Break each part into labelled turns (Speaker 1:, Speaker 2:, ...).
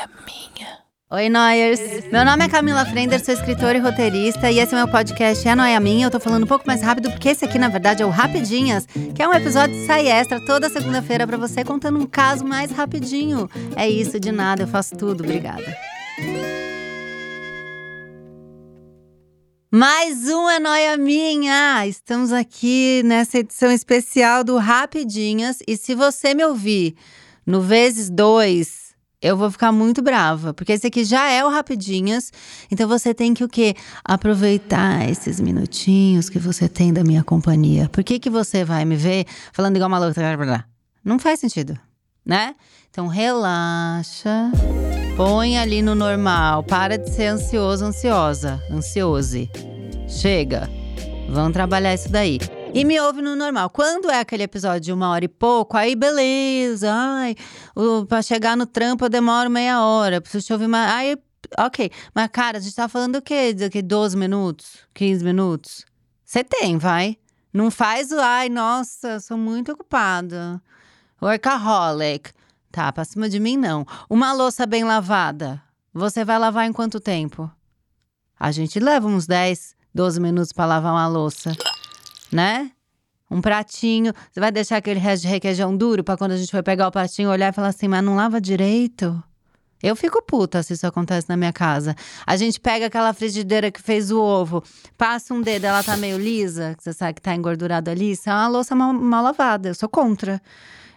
Speaker 1: noia minha. Oi, Noyers! Meu nome é Camila Frender, sou escritora e roteirista, e esse é meu podcast É Noia Minha. Eu tô falando um pouco mais rápido, porque esse aqui, na verdade, é o Rapidinhas, que é um episódio de sai extra toda segunda-feira para você, contando um caso mais rapidinho. É isso, de nada, eu faço tudo. Obrigada. Mais um é Noia Minha! Estamos aqui nessa edição especial do Rapidinhas, e se você me ouvir no vezes dois eu vou ficar muito brava, porque esse aqui já é o Rapidinhas, então você tem que o quê? Aproveitar esses minutinhos que você tem da minha companhia. Por que, que você vai me ver falando igual uma louca? Não faz sentido, né? Então relaxa, põe ali no normal, para de ser ansioso, ansiosa, ansiose. Chega, vamos trabalhar isso daí. E me ouve no normal. Quando é aquele episódio de uma hora e pouco, aí beleza. Ai, pra chegar no trampo eu demoro meia hora. Preciso te ouvir mais. Aí, ok. Mas, cara, a gente tá falando o quê? De 12 minutos? 15 minutos? Você tem, vai. Não faz o ai, nossa, sou muito ocupada. Workaholic. Tá, pra cima de mim, não. Uma louça bem lavada. Você vai lavar em quanto tempo? A gente leva uns 10, 12 minutos para lavar uma louça né? Um pratinho. Você vai deixar aquele resto de requeijão duro para quando a gente for pegar o pratinho olhar e falar assim, mas não lava direito? Eu fico puta se isso acontece na minha casa. A gente pega aquela frigideira que fez o ovo, passa um dedo, ela tá meio lisa, que você sabe que tá engordurado ali, isso é uma louça mal, mal lavada. Eu sou contra.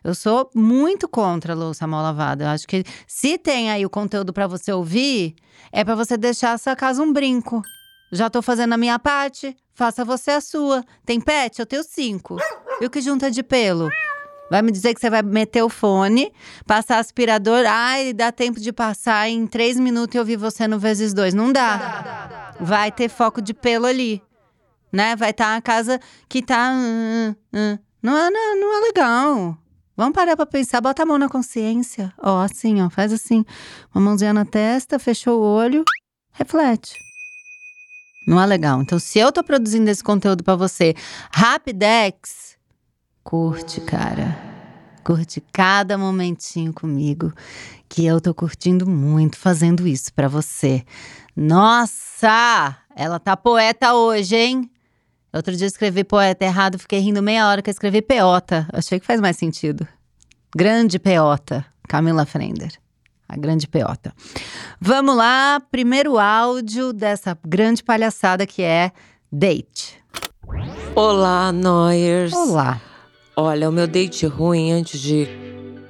Speaker 1: Eu sou muito contra a louça mal lavada. Eu acho que se tem aí o conteúdo para você ouvir, é para você deixar a sua casa um brinco. Já tô fazendo a minha parte, faça você a sua. Tem pet? Eu tenho cinco. E o que junta de pelo? Vai me dizer que você vai meter o fone, passar aspirador. Ai, dá tempo de passar em três minutos e ouvir você no vezes dois. Não dá. Vai ter foco de pelo ali. Né? Vai estar tá casa que tá. Uh, uh. Não, é, não, não é legal. Vamos parar pra pensar, bota a mão na consciência. Ó, assim, ó, faz assim. Uma mãozinha na testa, fechou o olho, reflete. Não é legal. Então, se eu tô produzindo esse conteúdo para você, Rapidex, curte, cara. Curte cada momentinho comigo, que eu tô curtindo muito fazendo isso para você. Nossa! Ela tá poeta hoje, hein? Outro dia escrevi poeta errado, fiquei rindo meia hora que eu escrevi peota. Achei que faz mais sentido. Grande peota, Camila Frender a grande peota. Vamos lá, primeiro áudio dessa grande palhaçada que é date.
Speaker 2: Olá, Noyers.
Speaker 1: Olá.
Speaker 2: Olha, o meu date ruim, antes de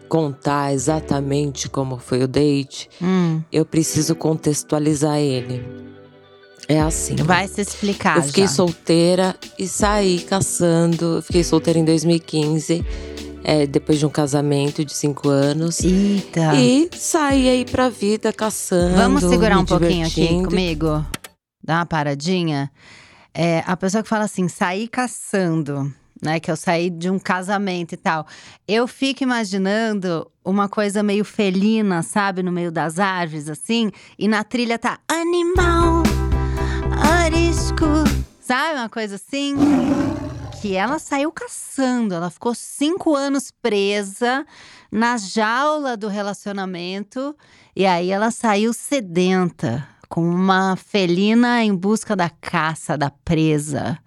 Speaker 2: contar exatamente como foi o date,
Speaker 1: hum.
Speaker 2: eu preciso contextualizar ele. É assim.
Speaker 1: Vai se explicar.
Speaker 2: Eu fiquei
Speaker 1: já.
Speaker 2: solteira e saí caçando. fiquei solteira em 2015 é, depois de um casamento de cinco anos.
Speaker 1: Eita!
Speaker 2: E saí aí pra vida caçando.
Speaker 1: Vamos segurar um pouquinho aqui comigo? Dá uma paradinha. É, a pessoa que fala assim, saí caçando. Né, que eu saí de um casamento e tal. Eu fico imaginando uma coisa meio felina, sabe, no meio das árvores, assim, e na trilha tá animal, arisco, sabe, uma coisa assim que ela saiu caçando. Ela ficou cinco anos presa na jaula do relacionamento e aí ela saiu sedenta, com uma felina em busca da caça, da presa.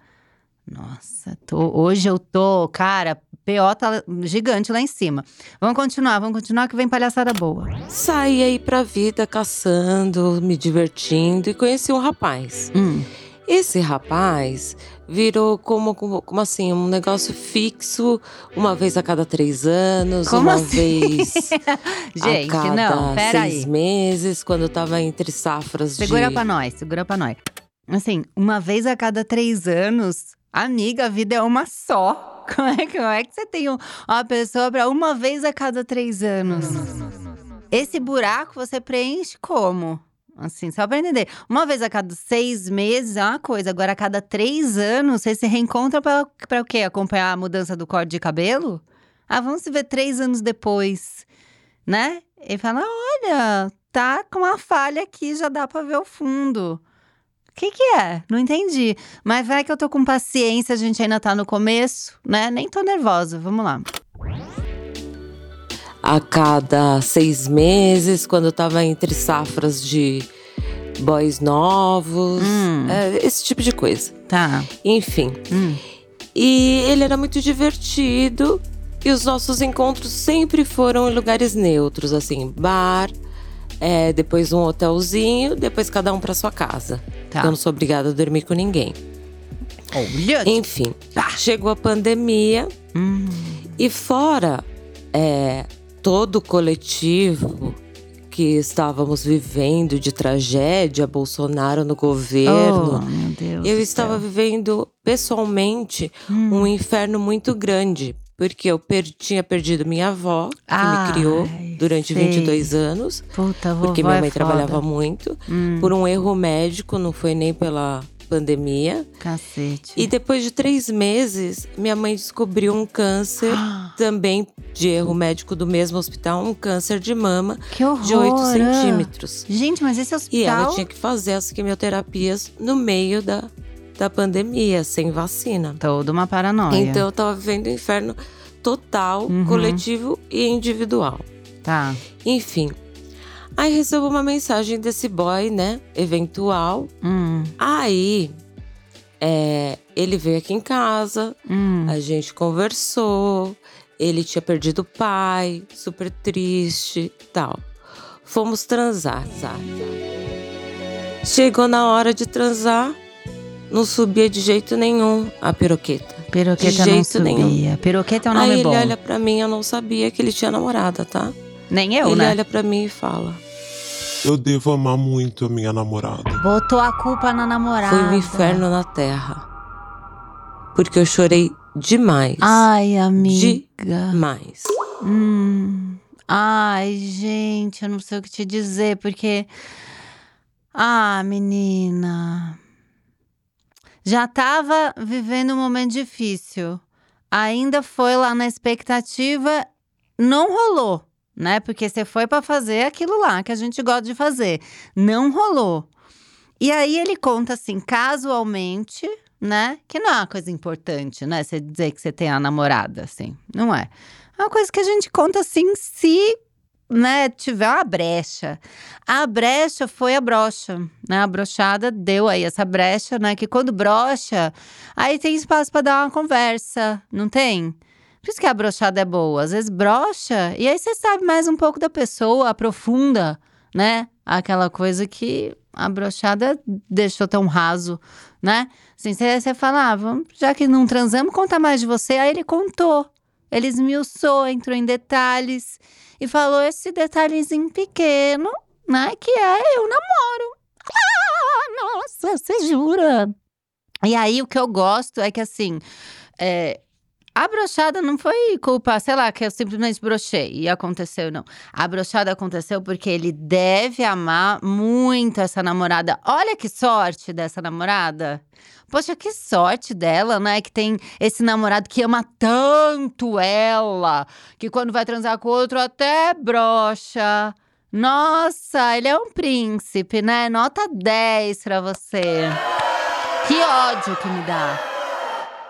Speaker 1: Nossa, tô, hoje eu tô, cara, PO tá gigante lá em cima. Vamos continuar, vamos continuar que vem palhaçada boa.
Speaker 2: Saí aí pra vida caçando, me divertindo e conheci um rapaz.
Speaker 1: Hum.
Speaker 2: Esse rapaz virou como, como, como, assim, um negócio fixo, uma vez a cada três anos,
Speaker 1: como
Speaker 2: uma
Speaker 1: assim?
Speaker 2: vez
Speaker 1: Gente,
Speaker 2: a cada
Speaker 1: não, pera
Speaker 2: seis
Speaker 1: aí.
Speaker 2: meses, quando tava entre safras
Speaker 1: Segura
Speaker 2: de…
Speaker 1: pra nós, segura pra nós. Assim, uma vez a cada três anos, amiga, a vida é uma só. Como é, como é que você tem uma pessoa pra uma vez a cada três anos? Esse buraco você preenche como? Assim, só pra entender. Uma vez a cada seis meses é uma coisa, agora a cada três anos você se reencontra pra o quê? Acompanhar a mudança do corte de cabelo? Ah, vamos se ver três anos depois, né? E fala: olha, tá com uma falha aqui, já dá pra ver o fundo. O que, que é? Não entendi. Mas vai que eu tô com paciência, a gente ainda tá no começo, né? Nem tô nervosa. Vamos lá.
Speaker 2: A cada seis meses, quando eu tava entre safras de boys novos,
Speaker 1: Hum.
Speaker 2: é, esse tipo de coisa.
Speaker 1: Tá.
Speaker 2: Enfim.
Speaker 1: Hum.
Speaker 2: E ele era muito divertido. E os nossos encontros sempre foram em lugares neutros, assim, bar, é, depois um hotelzinho, depois cada um pra sua casa.
Speaker 1: Tá.
Speaker 2: Eu não sou obrigada a dormir com ninguém.
Speaker 1: Olha.
Speaker 2: Enfim, chegou a pandemia
Speaker 1: Hum.
Speaker 2: e fora é, todo o coletivo que estávamos vivendo de tragédia, Bolsonaro no
Speaker 1: Oh,
Speaker 2: governo,
Speaker 1: meu Deus.
Speaker 2: eu estava
Speaker 1: céu.
Speaker 2: vivendo pessoalmente
Speaker 1: Hum.
Speaker 2: um inferno muito grande. Porque eu per- tinha perdido minha avó, que
Speaker 1: Ai,
Speaker 2: me criou durante
Speaker 1: sei.
Speaker 2: 22 anos.
Speaker 1: Puta,
Speaker 2: Porque minha
Speaker 1: é
Speaker 2: mãe
Speaker 1: foda.
Speaker 2: trabalhava muito.
Speaker 1: Hum,
Speaker 2: Por um erro médico, não foi nem pela pandemia.
Speaker 1: cacete.
Speaker 2: E depois de três meses, minha mãe descobriu um câncer,
Speaker 1: Ah,
Speaker 2: também de erro médico do mesmo hospital, um câncer de mama
Speaker 1: que horror.
Speaker 2: de 8
Speaker 1: ah.
Speaker 2: centímetros.
Speaker 1: Gente, mas esse
Speaker 2: E ela
Speaker 1: hospital…
Speaker 2: tinha que fazer as quimioterapias no meio da, da pandemia, sem vacina.
Speaker 1: Toda uma paranoia.
Speaker 2: Então eu tava vivendo um inferno total,
Speaker 1: Uhum.
Speaker 2: coletivo e individual.
Speaker 1: Tá.
Speaker 2: Enfim. Aí recebo uma mensagem desse boy, né? Eventual.
Speaker 1: Hum,
Speaker 2: Aí é, ele veio aqui em casa,
Speaker 1: hum.
Speaker 2: a gente conversou. Ele tinha perdido o pai, super triste tal. Fomos transar. transar. Chegou na hora de transar, não subia de jeito nenhum a piroqueta.
Speaker 1: Peroqueta
Speaker 2: de
Speaker 1: não
Speaker 2: jeito
Speaker 1: subia.
Speaker 2: nenhum.
Speaker 1: Peroqueta é um
Speaker 2: Aí
Speaker 1: nome
Speaker 2: ele
Speaker 1: bom.
Speaker 2: olha pra mim, eu não sabia que ele tinha namorada, tá?
Speaker 1: Nem eu,
Speaker 2: ele
Speaker 1: né?
Speaker 2: olha pra mim e fala:
Speaker 3: Eu devo amar muito a minha namorada.
Speaker 1: Botou a culpa na namorada.
Speaker 2: Foi um inferno na terra. Porque eu chorei demais.
Speaker 1: Ai, amiga.
Speaker 2: Demais.
Speaker 1: Hum. Ai, gente, eu não sei o que te dizer, porque. Ah, menina. Já tava vivendo um momento difícil. Ainda foi lá na expectativa, não rolou, né? Porque você foi pra fazer aquilo lá que a gente gosta de fazer. Não rolou. E aí ele conta assim, casualmente, né? Que não é uma coisa importante, né? Você dizer que você tem a namorada, assim. Não é. É uma coisa que a gente conta assim, se né, tiver uma brecha. A brecha foi a brocha, né? A brochada deu aí essa brecha, né? Que quando brocha, aí tem espaço para dar uma conversa, não tem? Por isso que a brochada é boa. Às vezes brocha e aí você sabe mais um pouco da pessoa, aprofunda, né? Aquela coisa que a brochada deixou tão raso, né? Assim, você, você fala, ah, já que não transamos, conta mais de você. Aí ele contou. Ele esmiuçou, entrou em detalhes e falou esse detalhezinho pequeno, né? Que é eu namoro. Ah, nossa, você jura? E aí o que eu gosto é que assim, é, a brochada não foi culpa, sei lá, que eu simplesmente brochei e aconteceu, não. A brochada aconteceu porque ele deve amar muito essa namorada. Olha que sorte dessa namorada. Poxa, que sorte dela, né? Que tem esse namorado que ama tanto ela, que quando vai transar com outro até brocha. Nossa, ele é um príncipe, né? Nota 10 pra você. Que ódio que me dá.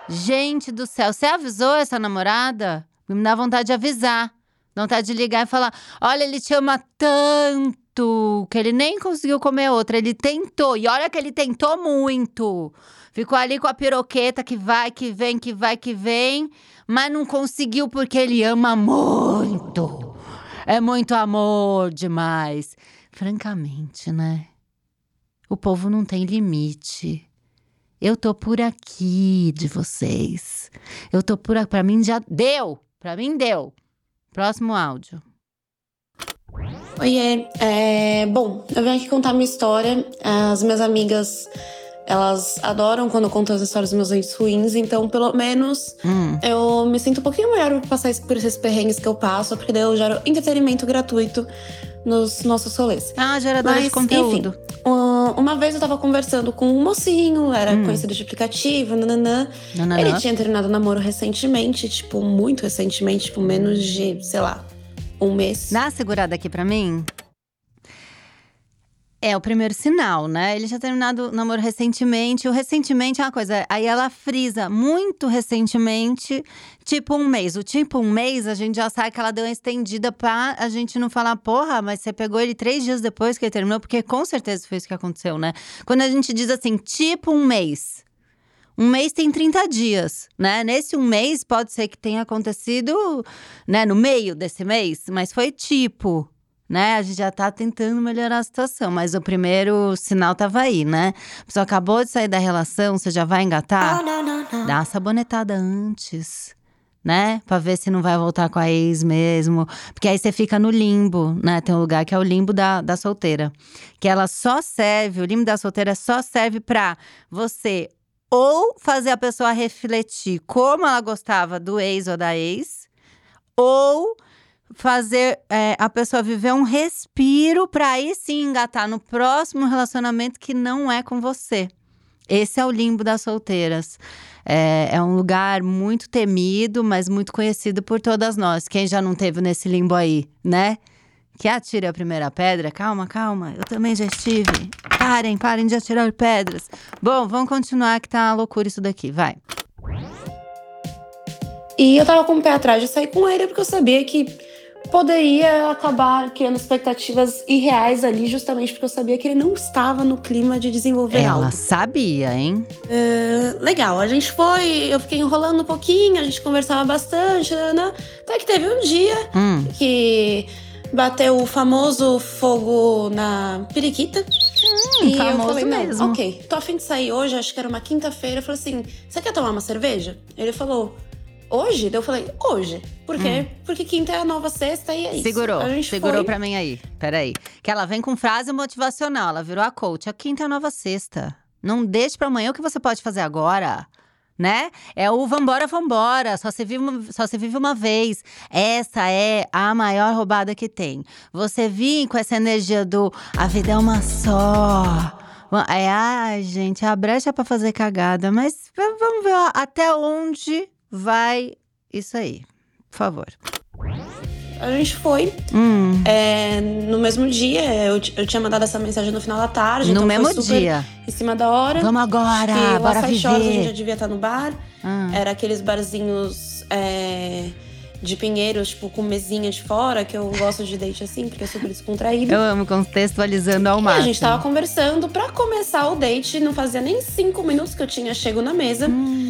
Speaker 1: Gente do céu, você avisou essa namorada? Me dá vontade de avisar. Vontade de ligar e falar: olha, ele te ama tanto que ele nem conseguiu comer outra. Ele tentou. E olha que ele tentou muito. Ficou ali com a piroqueta que vai, que vem, que vai, que vem. Mas não conseguiu porque ele ama muito. É muito amor demais. Francamente, né? O povo não tem limite. Eu tô por aqui de vocês. Eu tô por aqui. Pra mim já deu. Pra mim deu. Próximo áudio.
Speaker 4: Oiê, é, bom, eu venho aqui contar minha história. As minhas amigas, elas adoram quando eu conto as histórias dos meus entes ruins, então pelo menos
Speaker 1: Hum,
Speaker 4: eu me sinto um pouquinho melhor por passar por esses perrengues que eu passo, porque daí eu gero entretenimento gratuito nos nossos rolês.
Speaker 1: Ah, geradora de conteúdo.
Speaker 4: Uh, Uma vez eu tava conversando com um mocinho, era
Speaker 1: Hum.
Speaker 4: conhecido de aplicativo, nananã.
Speaker 1: Não,
Speaker 4: Ele tinha terminado o namoro recentemente, tipo, muito recentemente, tipo, menos de, sei lá, um mês.
Speaker 1: Dá uma segurada aqui pra mim. É o primeiro sinal, né? Ele já terminado o namoro recentemente. O recentemente é uma coisa. Aí ela frisa muito recentemente, tipo um mês. O tipo um mês, a gente já sabe que ela deu uma estendida pra a gente não falar, porra, mas você pegou ele três dias depois que ele terminou, porque com certeza foi isso que aconteceu, né? Quando a gente diz assim, tipo um mês. Um mês tem 30 dias, né? Nesse um mês pode ser que tenha acontecido, né, no meio desse mês, mas foi tipo né? A gente já tá tentando melhorar a situação, mas o primeiro sinal tava aí, né? A pessoa acabou de sair da relação, você já vai engatar? Dá uma sabonetada antes. Né? Pra ver se não vai voltar com a ex mesmo. Porque aí você fica no limbo, né? Tem um lugar que é o limbo da, da solteira. Que ela só serve, o limbo da solteira só serve pra você ou fazer a pessoa refletir como ela gostava do ex ou da ex, ou fazer é, a pessoa viver um respiro para aí sim engatar no próximo relacionamento que não é com você. Esse é o limbo das solteiras. É, é, um lugar muito temido, mas muito conhecido por todas nós. Quem já não teve nesse limbo aí, né? Que atire a primeira pedra. Calma, calma. Eu também já estive. Parem, parem de atirar pedras. Bom, vamos continuar que tá uma loucura isso daqui. Vai.
Speaker 4: E eu tava com o pé atrás de sair com ele porque eu sabia que poderia acabar criando expectativas irreais ali, justamente porque eu sabia que ele não estava no clima de desenvolver
Speaker 1: Ela
Speaker 4: algo.
Speaker 1: Ela sabia, hein?
Speaker 4: Uh, legal, a gente foi, eu fiquei enrolando um pouquinho, a gente conversava bastante, né? Até que teve um dia
Speaker 1: hum.
Speaker 4: que bateu o famoso fogo na periquita.
Speaker 1: Hum, e eu falei, mesmo.
Speaker 4: ok, tô afim de sair hoje, acho que era uma quinta-feira. Eu falei assim: você quer tomar uma cerveja? Ele falou. Hoje? eu falei, hoje. Por quê? Hum. Porque quinta é a nova sexta e é isso.
Speaker 1: Segurou, segurou
Speaker 4: foi...
Speaker 1: pra mim aí. Peraí. Que ela vem com frase motivacional, ela virou a coach. A quinta é a nova sexta. Não deixe pra amanhã o que você pode fazer agora. Né? É o vambora, vambora. Só se, vive uma, só se vive uma vez. Essa é a maior roubada que tem. Você vir com essa energia do a vida é uma só. É, ai, gente, a brecha é pra fazer cagada. Mas vamos ver ó, até onde vai isso aí. Por favor.
Speaker 4: A gente foi.
Speaker 1: Hum.
Speaker 4: É, no mesmo dia, eu, eu tinha mandado essa mensagem no final da tarde.
Speaker 1: No
Speaker 4: então
Speaker 1: mesmo dia.
Speaker 4: Em cima da hora.
Speaker 1: Vamos agora, que bora viver.
Speaker 4: Horas, a gente já devia estar no bar. Hum. Era aqueles barzinhos é, de pinheiros, tipo, com mesinha de fora, que eu gosto de date assim, porque é super descontraído.
Speaker 1: Eu amo contextualizando ao máximo.
Speaker 4: E a gente tava conversando. Pra começar o date, não fazia nem cinco minutos que eu tinha chego na mesa.
Speaker 1: Hum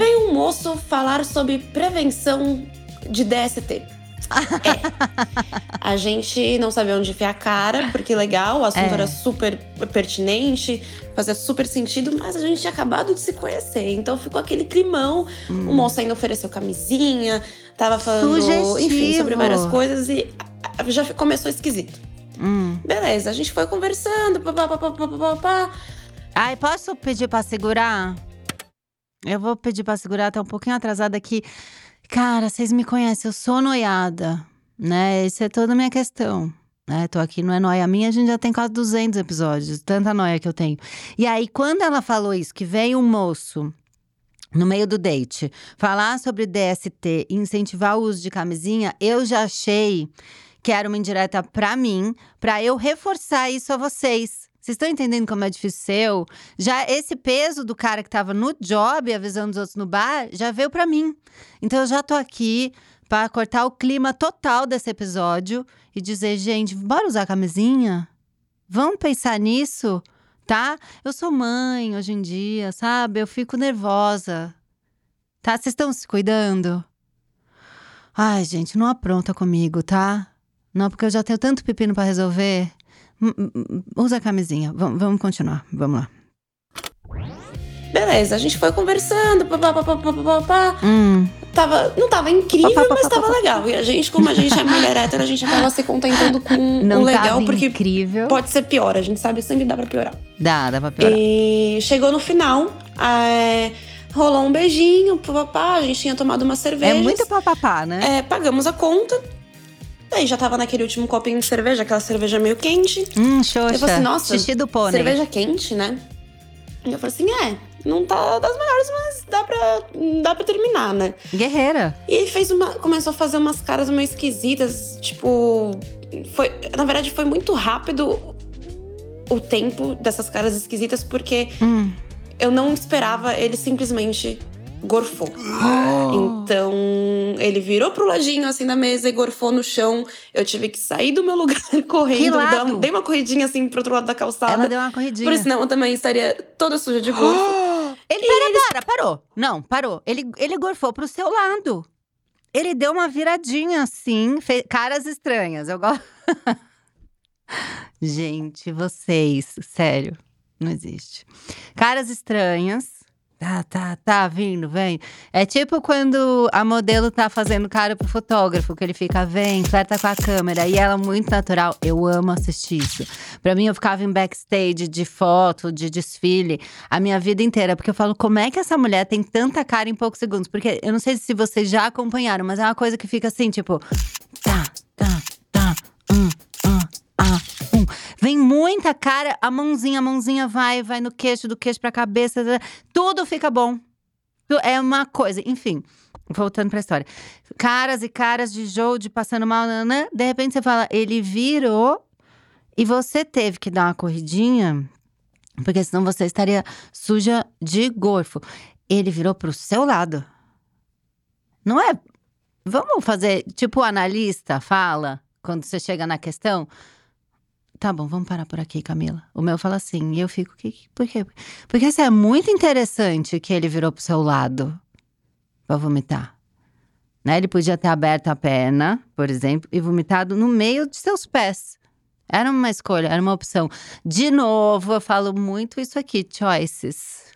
Speaker 4: veio um moço falar sobre prevenção de DST. É. A gente não sabia onde enfiar a cara, porque legal, o assunto é. era super pertinente, fazia super sentido, mas a gente tinha acabado de se conhecer. Então ficou aquele climão. Hum. O moço ainda ofereceu camisinha, tava falando,
Speaker 1: Sugestivo.
Speaker 4: enfim, sobre várias coisas e já começou esquisito.
Speaker 1: Hum.
Speaker 4: Beleza, a gente foi conversando, papapá.
Speaker 1: Ai, posso pedir para segurar? Eu vou pedir para segurar, tá um pouquinho atrasada aqui. Cara, vocês me conhecem, eu sou noiada, né? Essa é toda a minha questão. Né? Tô aqui, não é noia minha, a gente já tem quase 200 episódios, tanta noia que eu tenho. E aí, quando ela falou isso, que veio um moço no meio do date falar sobre DST e incentivar o uso de camisinha, eu já achei que era uma indireta para mim, para eu reforçar isso a vocês. Vocês estão entendendo como é difícil Já esse peso do cara que tava no job, avisando os outros no bar, já veio para mim. Então eu já tô aqui para cortar o clima total desse episódio e dizer, gente, bora usar camisinha? Vamos pensar nisso, tá? Eu sou mãe hoje em dia, sabe? Eu fico nervosa. Tá? Vocês estão se cuidando? Ai, gente, não apronta comigo, tá? Não, porque eu já tenho tanto pepino para resolver. Usa a camisinha. V vamos continuar. Vamos lá.
Speaker 4: Beleza, a gente foi conversando, papapá.
Speaker 1: Hum.
Speaker 4: Tava, não tava incrível, pá, pá, mas tava legal. E a gente, como a gente é mulher hétero, a gente acaba se contentando com
Speaker 1: não
Speaker 4: o legal,
Speaker 1: porque
Speaker 4: incrível. pode ser pior. A gente sabe sempre dá pra piorar.
Speaker 1: Dá, dá pra piorar.
Speaker 4: E chegou no final, é, rolou um beijinho, papapá, a gente tinha tomado uma cerveja.
Speaker 1: É muito papapá, né?
Speaker 4: É, pagamos a conta. Daí já tava naquele último copinho de cerveja, aquela cerveja meio quente.
Speaker 1: Hum, xoxa.
Speaker 4: Eu falei assim, nossa,
Speaker 1: Xixi do pônei.
Speaker 4: cerveja quente, né? E eu falei assim, é, não tá das melhores, mas dá pra, dá pra terminar, né?
Speaker 1: Guerreira.
Speaker 4: E ele fez uma, começou a fazer umas caras meio esquisitas, tipo... Foi, na verdade, foi muito rápido o tempo dessas caras esquisitas, porque
Speaker 1: Hum.
Speaker 4: eu não esperava, ele simplesmente gorfou. Então, ele virou pro ladinho assim da mesa e gorfou no chão. Eu tive que sair do meu lugar correndo, dar- dei uma corridinha assim pro outro lado da calçada.
Speaker 1: Ela deu uma corridinha.
Speaker 4: Por senão eu também estaria toda suja de gorfo.
Speaker 1: Ele, pera, para, parou. Não, parou. Ele, ele gorfou pro seu lado. Ele deu uma viradinha assim, fez caras estranhas. Eu gosto. Gente, vocês, sério, não existe. Caras estranhas. Tá, tá, tá, vindo, vem. É tipo quando a modelo tá fazendo cara pro fotógrafo, que ele fica, vem, flerta com a câmera. E ela, muito natural, eu amo assistir isso. Pra mim, eu ficava em backstage de foto, de desfile, a minha vida inteira. Porque eu falo, como é que essa mulher tem tanta cara em poucos segundos? Porque eu não sei se vocês já acompanharam, mas é uma coisa que fica assim, tipo. Muita cara, a mãozinha, a mãozinha vai, vai no queixo, do queixo pra cabeça, tudo fica bom. É uma coisa, enfim. Voltando pra história. Caras e caras de jogo, de passando mal, nanã, de repente você fala, ele virou e você teve que dar uma corridinha, porque senão você estaria suja de gorfo. Ele virou pro seu lado. Não é? Vamos fazer, tipo o analista fala, quando você chega na questão. Tá bom, vamos parar por aqui, Camila. O meu fala assim, e eu fico, que, por quê? Porque assim, é muito interessante que ele virou pro seu lado pra vomitar. Né? Ele podia ter aberto a perna, por exemplo, e vomitado no meio de seus pés. Era uma escolha, era uma opção. De novo, eu falo muito isso aqui, choices.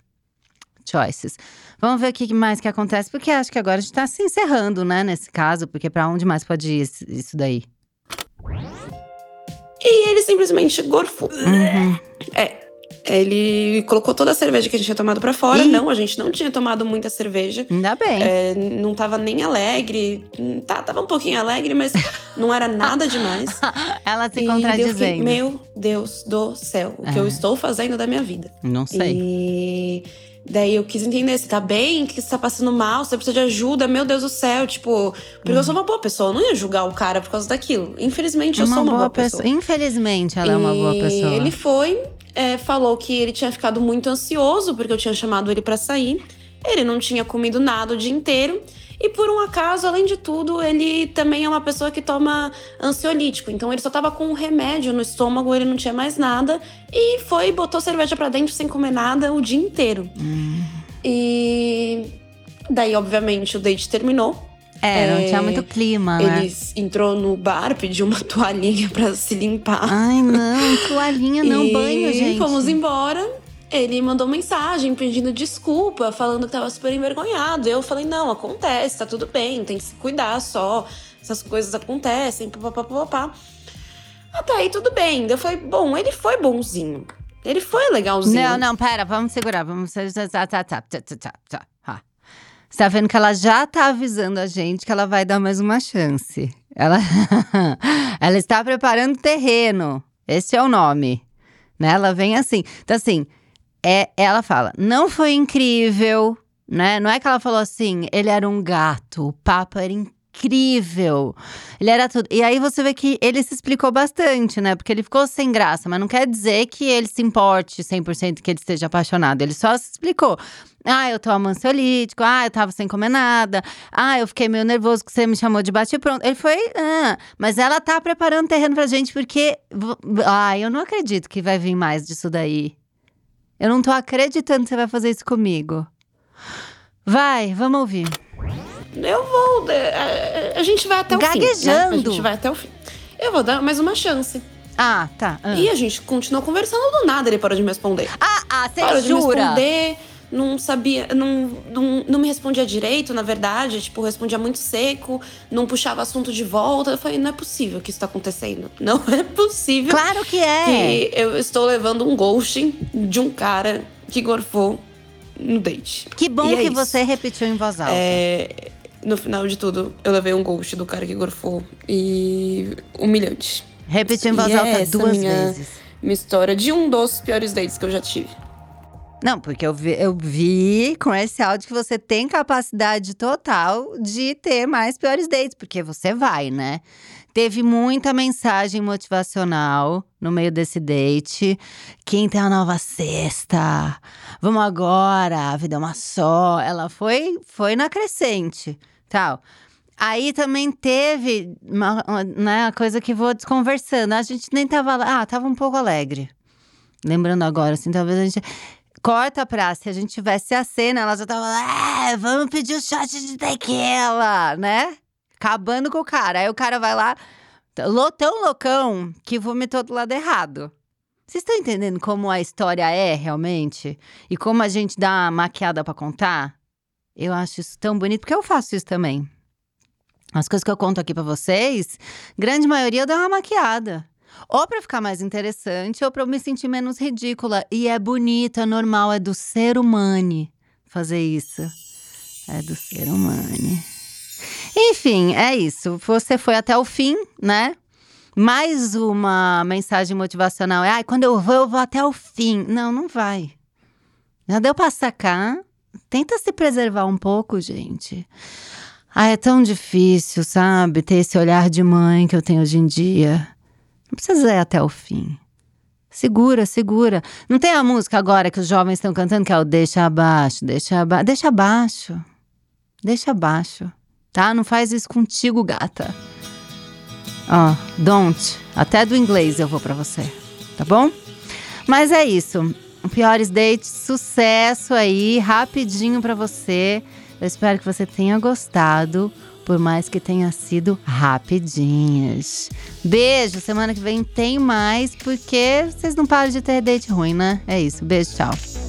Speaker 1: Choices. Vamos ver o que mais que acontece, porque acho que agora a gente tá se encerrando, né, nesse caso, porque pra onde mais pode ir isso daí?
Speaker 4: E ele simplesmente gorfou.
Speaker 1: Uhum.
Speaker 4: É. Ele colocou toda a cerveja que a gente tinha tomado pra fora.
Speaker 1: Ih.
Speaker 4: Não, a gente não tinha tomado muita cerveja.
Speaker 1: Ainda bem.
Speaker 4: É, não tava nem alegre. Tá, tava um pouquinho alegre, mas não era nada demais.
Speaker 1: Ela se
Speaker 4: e eu fiquei,
Speaker 1: contradizendo.
Speaker 4: meu Deus do céu, o que
Speaker 1: Ah.
Speaker 4: eu estou fazendo da minha vida?
Speaker 1: Não sei.
Speaker 4: E daí eu quis entender, você tá bem? O que você tá passando mal? Você precisa de ajuda? Meu Deus do céu, tipo… Porque eu sou uma boa pessoa, eu não ia julgar o cara por causa daquilo. Infelizmente, eu sou uma boa, pessoa.
Speaker 1: Infelizmente, ela é uma boa
Speaker 4: E
Speaker 1: pessoa.
Speaker 4: Ele foi, é, falou que ele tinha ficado muito ansioso porque eu tinha chamado ele pra sair. Ele não tinha comido nada o dia inteiro. E por um acaso, além de tudo, ele também é uma pessoa que toma ansiolítico. Então ele só tava com um remédio no estômago, ele não tinha mais nada. E foi, botou cerveja pra dentro sem comer nada o dia inteiro.
Speaker 1: Hum.
Speaker 4: E daí, obviamente, o date terminou.
Speaker 1: É, não
Speaker 4: É,
Speaker 1: tinha muito clima, né?
Speaker 4: Ele entrou no bar, pediu uma toalhinha pra se limpar.
Speaker 1: Ai, não, toalhinha não,
Speaker 4: e
Speaker 1: banho, gente.
Speaker 4: fomos embora. Ele mandou mensagem pedindo desculpa, falando que tava super envergonhado. Eu falei, não, acontece, tá tudo bem, tem que se cuidar só. Essas coisas acontecem, papapá. Até aí tudo bem. Eu falei, bom, ele foi bonzinho. Ele foi legalzinho.
Speaker 1: Não, não, pera, vamos segurar. Vamos. Tá, tá, tá, tá, tá, tá, tá. Você tá vendo que ela já tá avisando a gente que ela vai dar mais uma chance. Ela, ela está preparando terreno. Esse é o nome. Né? Ela vem assim. Então, assim, é, ela fala: não foi incrível, né? Não é que ela falou assim, ele era um gato, o papo era incrível. Ele era tudo. E aí você vê que ele se explicou bastante, né? Porque ele ficou sem graça, mas não quer dizer que ele se importe 100% que ele esteja apaixonado. Ele só se explicou. Ah, eu tomo ansiolítico. Ah, eu tava sem comer nada. Ah, eu fiquei meio nervoso que você me chamou de bate pronto. Ele foi. Ah, mas ela tá preparando terreno pra gente porque. Ah, eu não acredito que vai vir mais disso daí. Eu não tô acreditando que você vai fazer isso comigo. Vai, vamos ouvir.
Speaker 4: Eu vou. é, A, a gente vai até o fim. Né? A
Speaker 1: Gaguejando.
Speaker 4: gente vai até o fim. Eu vou dar mais uma chance.
Speaker 1: Ah, tá. Ah,
Speaker 4: E a gente continuou conversando do nada, ele parou de me responder.
Speaker 1: ah, ah
Speaker 4: parou
Speaker 1: você
Speaker 4: de me
Speaker 1: jura?
Speaker 4: responder, não sabia, não, não, não me respondia direito, na verdade, tipo, respondia muito seco, não puxava assunto de volta. Eu falei, não é possível que isso tá acontecendo. Não é possível
Speaker 1: Claro que é.
Speaker 4: que eu estou levando um ghosting de um cara que gorfou no date.
Speaker 1: Que bom
Speaker 4: é
Speaker 1: que
Speaker 4: isso.
Speaker 1: você repetiu em voz alta.
Speaker 4: É, no final de tudo, eu levei um ghost do cara que gorfou e humilhante.
Speaker 1: Repetiu em voz
Speaker 4: E é
Speaker 1: alta
Speaker 4: essa
Speaker 1: duas
Speaker 4: minha-
Speaker 1: vezes.
Speaker 4: Minha história de um dos piores dates que eu já tive.
Speaker 1: Não, porque eu vi, eu vi com esse áudio que você tem capacidade total de ter mais piores dates, porque você vai, né? Teve muita mensagem motivacional no meio desse date. Quinta é a nova sexta. Vamos agora, a vida é uma só. Ela foi, foi na crescente, tal. Aí também teve uma, né, coisa que vou desconversando. A gente nem tava lá. Ah, tava um pouco alegre. Lembrando agora, assim, talvez a gente. Corta pra se a gente tivesse a cena, ela já tava lá, é, vamos pedir um shot de tequila, né? Acabando com o cara. Aí o cara vai lá, tão loucão que vomitou do lado errado. Vocês estão entendendo como a história é realmente? E como a gente dá uma maquiada para contar? Eu acho isso tão bonito, porque eu faço isso também. As coisas que eu conto aqui para vocês, grande maioria eu dou uma maquiada. Ou para ficar mais interessante, ou para eu me sentir menos ridícula. E é bonito, é normal, é do ser humano fazer isso. É do ser humano. Enfim, é isso. Você foi até o fim, né? Mais uma mensagem motivacional é: ah, quando eu vou, eu vou até o fim. Não, não vai. Já deu pra sacar? Tenta se preservar um pouco, gente. Ah, é tão difícil, sabe? Ter esse olhar de mãe que eu tenho hoje em dia. Não precisa ir até o fim. Segura, segura. Não tem a música agora que os jovens estão cantando que é o deixa abaixo, deixa abaixo. Deixa abaixo. Deixa abaixo. Tá? Não faz isso contigo, gata. Ó, oh, don't. Até do inglês eu vou para você. Tá bom? Mas é isso. Piores dates, sucesso aí, rapidinho para você. Eu espero que você tenha gostado por mais que tenha sido rapidinhas. Beijo, semana que vem tem mais, porque vocês não param de ter date ruim, né? É isso, beijo, tchau.